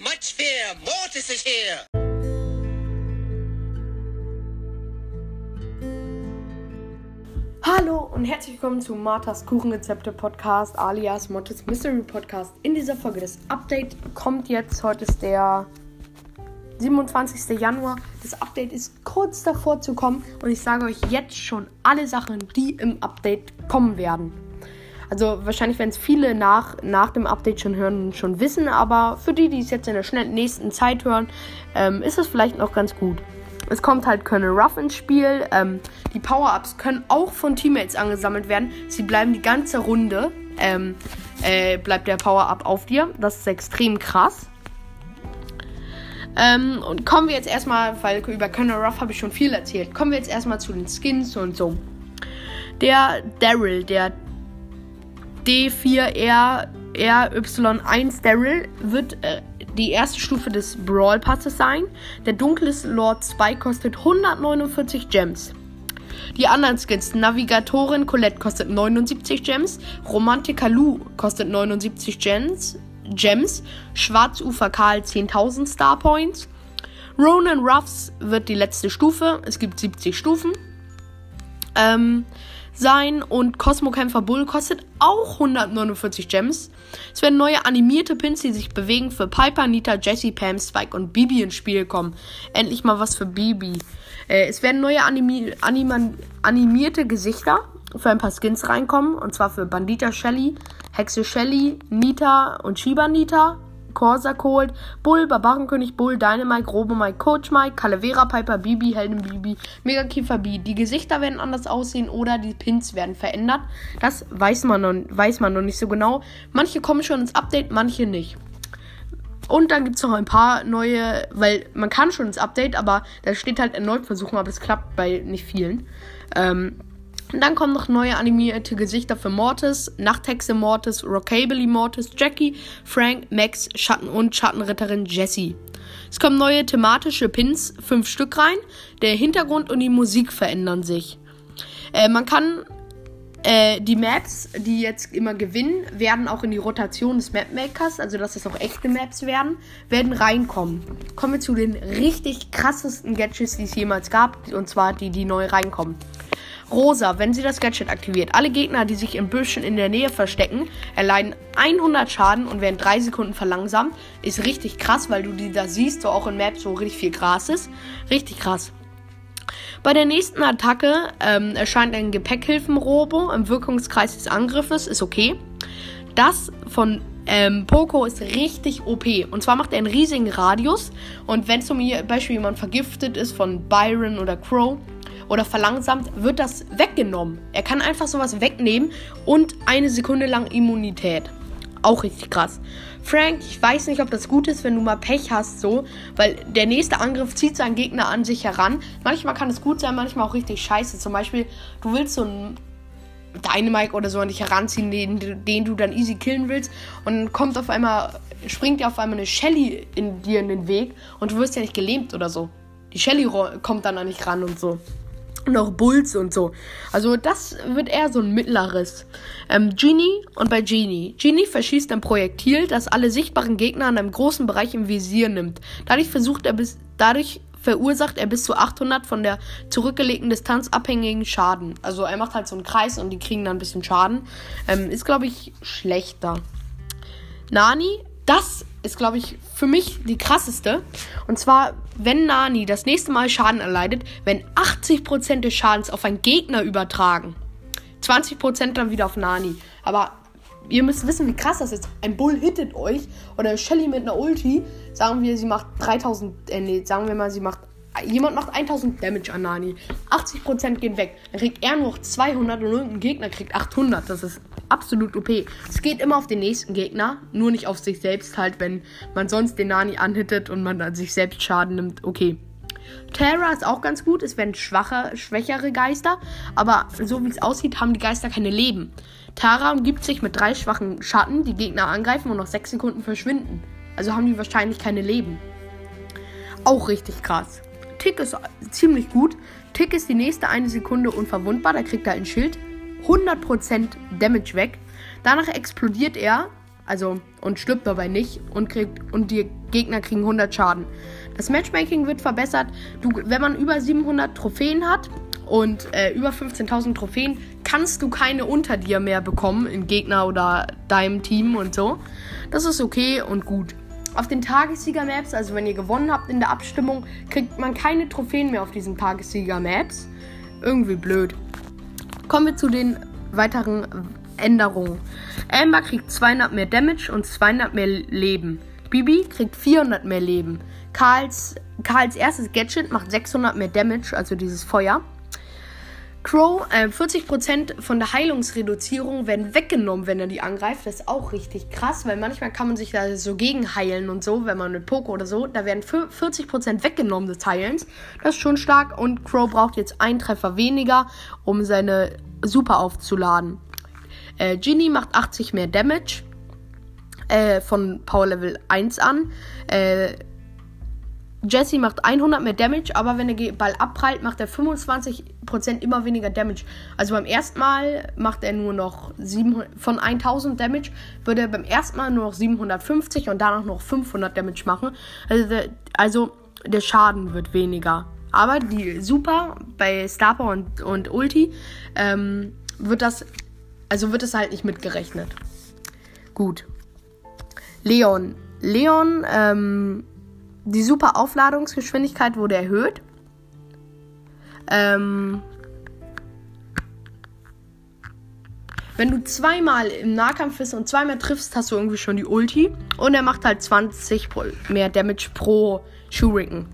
much fear. Mortis is here. Hallo und herzlich willkommen zu Marthas Kuchenrezepte Podcast alias Mortis Mystery Podcast. In dieser Folge das Update kommt jetzt. Heute ist der 27. Januar. Das Update ist kurz davor zu kommen und ich sage euch jetzt schon alle Sachen, die im Update kommen werden. Also wahrscheinlich werden es viele nach, nach dem Update schon hören und schon wissen, aber für die, die es jetzt in der schnell nächsten Zeit hören, ähm, ist es vielleicht noch ganz gut. Es kommt halt Colonel Ruff ins Spiel. Ähm, die Power-Ups können auch von Teammates angesammelt werden. Sie bleiben die ganze Runde. Ähm, äh, bleibt der Power-Up auf dir. Das ist extrem krass. Ähm, und kommen wir jetzt erstmal, weil über Colonel Ruff habe ich schon viel erzählt. Kommen wir jetzt erstmal zu den Skins und so. Der Daryl, der D4RY1 Daryl wird äh, die erste Stufe des Brawl Passes sein. Der dunkle Lord Spike kostet 149 Gems. Die anderen Skins, Navigatorin Colette kostet 79 Gems, Romantiker Lou kostet 79 Gems, Gems Schwarzufer Karl 10.000 Star Points, Ronan Ruffs wird die letzte Stufe, es gibt 70 Stufen. Ähm, sein und Cosmo-Kämpfer Bull kostet auch 149 Gems. Es werden neue animierte Pins, die sich bewegen, für Piper, Nita, Jessie, Pam, Spike und Bibi ins Spiel kommen. Endlich mal was für Bibi. Äh, es werden neue animi animierte Gesichter für ein paar Skins reinkommen. Und zwar für Bandita Shelly, Hexe Shelly, Nita und Shiba Nita. Corsa Cold, Bull, Barbarenkönig Bull, Dynamite, Robo Mike, Coach Mike, Calavera Piper, Bibi, Helden Bibi, Mega Kiefer B. Die Gesichter werden anders aussehen oder die Pins werden verändert. Das weiß man noch, weiß man noch nicht so genau. Manche kommen schon ins Update, manche nicht. Und dann gibt es noch ein paar neue, weil man kann schon ins Update, aber da steht halt erneut versuchen, aber es klappt bei nicht vielen. Ähm, und dann kommen noch neue animierte Gesichter für Mortis, Nachthexe Mortis, Rockabilly Mortis, Jackie, Frank, Max, Schatten und Schattenritterin Jessie. Es kommen neue thematische Pins, fünf Stück rein. Der Hintergrund und die Musik verändern sich. Äh, man kann äh, die Maps, die jetzt immer gewinnen, werden auch in die Rotation des Mapmakers, also dass es auch echte Maps werden, werden reinkommen. Kommen wir zu den richtig krassesten Gadgets, die es jemals gab, und zwar die, die neu reinkommen. Rosa, wenn sie das Gadget aktiviert. Alle Gegner, die sich im Büschen in der Nähe verstecken, erleiden 100 Schaden und werden 3 Sekunden verlangsamt. Ist richtig krass, weil du die da siehst, so auch in Maps, wo richtig viel Gras ist. Richtig krass. Bei der nächsten Attacke ähm, erscheint ein Gepäckhilfen-Robo im Wirkungskreis des Angriffes. Ist okay. Das von ähm, Poco ist richtig OP. Und zwar macht er einen riesigen Radius. Und wenn zum Beispiel jemand vergiftet ist von Byron oder Crow, oder verlangsamt, wird das weggenommen. Er kann einfach sowas wegnehmen und eine Sekunde lang Immunität. Auch richtig krass. Frank, ich weiß nicht, ob das gut ist, wenn du mal Pech hast, so, weil der nächste Angriff zieht seinen Gegner an sich heran. Manchmal kann es gut sein, manchmal auch richtig scheiße. Zum Beispiel, du willst so einen Dynamite oder so an dich heranziehen, den, den du dann easy killen willst. Und dann kommt auf einmal, springt dir auf einmal eine Shelly in dir in den Weg und du wirst ja nicht gelähmt oder so. Die Shelly kommt dann an dich ran und so noch Bulls und so. Also das wird eher so ein mittleres. Ähm, Genie und bei Genie. Genie verschießt ein Projektil, das alle sichtbaren Gegner in einem großen Bereich im Visier nimmt. Dadurch versucht er bis, dadurch verursacht er bis zu 800 von der zurückgelegten Distanz abhängigen Schaden. Also er macht halt so einen Kreis und die kriegen dann ein bisschen Schaden. Ähm, ist glaube ich schlechter. Nani das ist, glaube ich, für mich die krasseste. Und zwar, wenn Nani das nächste Mal Schaden erleidet, wenn 80% des Schadens auf einen Gegner übertragen. 20% dann wieder auf Nani. Aber ihr müsst wissen, wie krass das ist. Ein Bull hittet euch oder Shelly mit einer Ulti. Sagen wir, sie macht 3000, äh, nee, sagen wir mal, sie macht jemand macht 1000 Damage an Nani. 80% gehen weg. Dann kriegt er nur noch 200 und irgendein Gegner kriegt 800. Das ist absolut OP. Es geht immer auf den nächsten Gegner, nur nicht auf sich selbst halt, wenn man sonst den Nani anhittet und man an sich selbst Schaden nimmt. Okay. Terra ist auch ganz gut. Es werden schwache, schwächere Geister. Aber so wie es aussieht, haben die Geister keine Leben. Tara umgibt sich mit drei schwachen Schatten, die Gegner angreifen und nach sechs Sekunden verschwinden. Also haben die wahrscheinlich keine Leben. Auch richtig krass. Tick ist ziemlich gut. Tick ist die nächste eine Sekunde unverwundbar. Da kriegt er ein Schild. 100% Damage weg. Danach explodiert er Also, und stirbt dabei nicht und kriegt, und die Gegner kriegen 100 Schaden. Das Matchmaking wird verbessert. Du, wenn man über 700 Trophäen hat und äh, über 15.000 Trophäen, kannst du keine unter dir mehr bekommen, im Gegner oder deinem Team und so. Das ist okay und gut. Auf den Tagessieger-Maps, also wenn ihr gewonnen habt in der Abstimmung, kriegt man keine Trophäen mehr auf diesen Tagessieger-Maps. Irgendwie blöd. Kommen wir zu den weiteren Änderungen. Amber kriegt 200 mehr Damage und 200 mehr Leben. Bibi kriegt 400 mehr Leben. Karls, Karls erstes Gadget macht 600 mehr Damage, also dieses Feuer. Crow, äh, 40% von der Heilungsreduzierung werden weggenommen, wenn er die angreift. Das ist auch richtig krass, weil manchmal kann man sich da so gegen heilen und so, wenn man mit Poke oder so. Da werden 40% weggenommen des Heilens. Das ist schon stark und Crow braucht jetzt einen Treffer weniger, um seine Super aufzuladen. Äh, Ginny macht 80 mehr Damage äh, von Power Level 1 an. Äh, Jesse macht 100 mehr Damage, aber wenn der Ball abprallt, macht er 25% immer weniger Damage. Also beim ersten Mal macht er nur noch 700, von 1000 Damage, würde er beim ersten Mal nur noch 750 und danach noch 500 Damage machen. Also der, also der Schaden wird weniger. Aber die Super bei Starper und, und Ulti ähm, wird das, also wird es halt nicht mitgerechnet. Gut. Leon. Leon, ähm, die super Aufladungsgeschwindigkeit wurde erhöht. Ähm, wenn du zweimal im Nahkampf bist und zweimal triffst, hast du irgendwie schon die Ulti. Und er macht halt 20 mehr Damage pro Shuriken.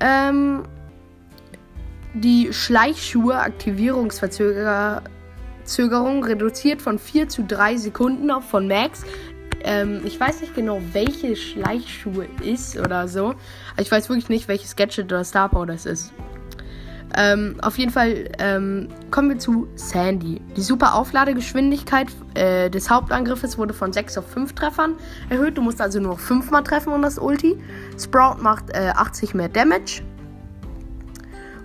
Ähm, die Schleichschuhe Aktivierungsverzögerung reduziert von 4 zu 3 Sekunden auf von Max. Ähm, ich weiß nicht genau, welche Schleichschuhe ist oder so. Ich weiß wirklich nicht, welches Gadget oder Star Power das ist. Ähm, auf jeden Fall ähm, kommen wir zu Sandy. Die super Aufladegeschwindigkeit äh, des Hauptangriffes wurde von 6 auf 5 Treffern erhöht. Du musst also nur noch 5 mal treffen und das Ulti. Sprout macht äh, 80 mehr Damage.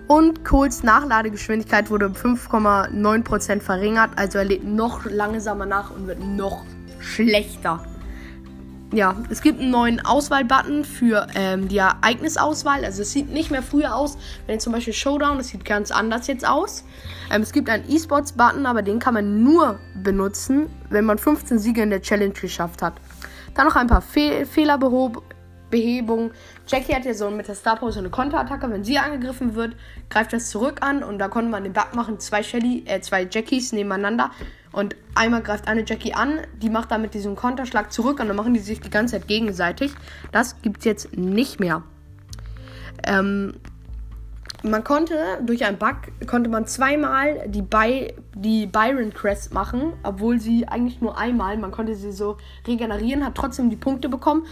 Und Coles Nachladegeschwindigkeit wurde um 5,9% verringert. Also er lädt noch langsamer nach und wird noch schlechter. Ja, es gibt einen neuen Auswahlbutton für ähm, die Ereignisauswahl. Also es sieht nicht mehr früher aus, wenn zum Beispiel Showdown, das sieht ganz anders jetzt aus. Ähm, es gibt einen E-Sports-Button, aber den kann man nur benutzen, wenn man 15 Siege in der Challenge geschafft hat. Dann noch ein paar Fe Fehlerbehebungen. Jackie hat ja so mit der Star Power eine Konterattacke. Wenn sie angegriffen wird, greift das zurück an und da konnte man den Bug machen, zwei, Shelly, äh, zwei Jackies nebeneinander und einmal greift eine Jackie an, die macht damit diesen Konterschlag zurück und dann machen die sich die ganze Zeit gegenseitig. Das gibt es jetzt nicht mehr. Ähm, man konnte durch einen Bug konnte man zweimal die, By die Byron Crest machen, obwohl sie eigentlich nur einmal, man konnte sie so regenerieren, hat trotzdem die Punkte bekommen.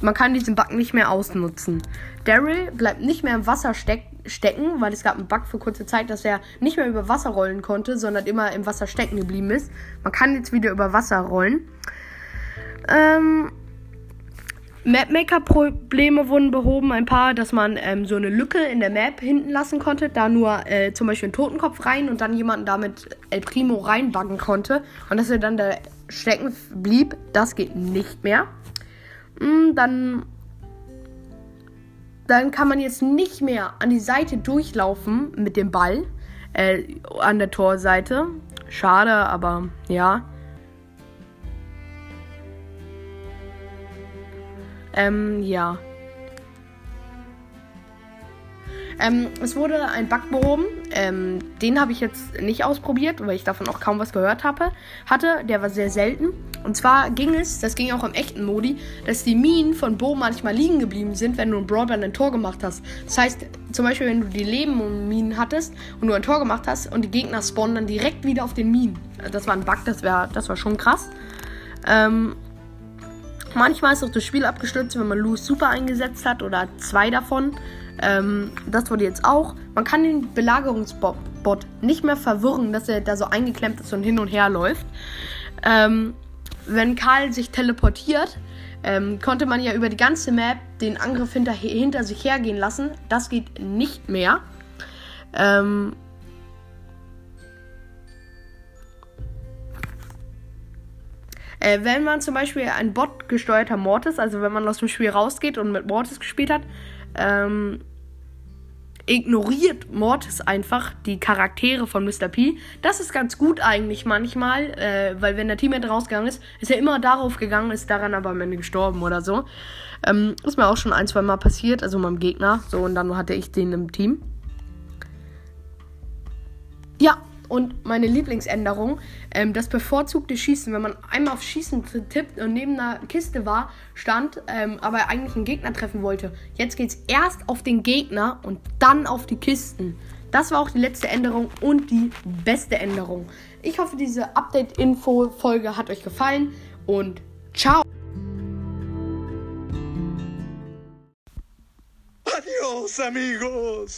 Man kann diesen Bug nicht mehr ausnutzen. Daryl bleibt nicht mehr im Wasser steck stecken, weil es gab einen Bug für kurze Zeit, dass er nicht mehr über Wasser rollen konnte, sondern immer im Wasser stecken geblieben ist. Man kann jetzt wieder über Wasser rollen. Ähm, Mapmaker-Probleme wurden behoben, ein paar, dass man ähm, so eine Lücke in der Map hinten lassen konnte, da nur äh, zum Beispiel einen Totenkopf rein und dann jemanden damit El Primo reinbuggen konnte und dass er dann da stecken blieb. Das geht nicht mehr. Mm, dann, dann kann man jetzt nicht mehr an die Seite durchlaufen mit dem Ball. Äh, an der Torseite. Schade, aber ja. Ähm, ja. Ähm, es wurde ein Bug behoben. Ähm, den habe ich jetzt nicht ausprobiert, weil ich davon auch kaum was gehört habe. Hatte, der war sehr selten. Und zwar ging es, das ging auch im echten Modi, dass die Minen von Bo manchmal liegen geblieben sind, wenn du ein Brawler ein Tor gemacht hast. Das heißt, zum Beispiel, wenn du die Leben und Minen hattest und du ein Tor gemacht hast und die Gegner spawnen dann direkt wieder auf den Minen. Das war ein Bug, das, wär, das war schon krass. Ähm, manchmal ist auch das Spiel abgestürzt, wenn man Loose Super eingesetzt hat oder zwei davon. Ähm, das wurde jetzt auch. Man kann den Belagerungsbot nicht mehr verwirren, dass er da so eingeklemmt ist und hin und her läuft. Ähm, wenn Karl sich teleportiert, ähm, konnte man ja über die ganze Map den Angriff hinter, hinter sich hergehen lassen. Das geht nicht mehr. Ähm, Äh, wenn man zum Beispiel ein Bot gesteuerter Mortis, also wenn man aus dem Spiel rausgeht und mit Mortis gespielt hat, ähm, ignoriert Mortis einfach die Charaktere von Mr. P. Das ist ganz gut eigentlich manchmal, äh, weil wenn der Teammate rausgegangen ist, ist er immer darauf gegangen, ist daran aber am Ende gestorben oder so. Ähm, ist mir auch schon ein, zwei Mal passiert, also meinem Gegner. So, und dann hatte ich den im Team. Ja, und meine Lieblingsänderung, ähm, das bevorzugte Schießen, wenn man einmal auf Schießen tippt und neben einer Kiste war, stand, ähm, aber eigentlich einen Gegner treffen wollte. Jetzt geht es erst auf den Gegner und dann auf die Kisten. Das war auch die letzte Änderung und die beste Änderung. Ich hoffe, diese Update-Info-Folge hat euch gefallen und ciao! Adios, amigos.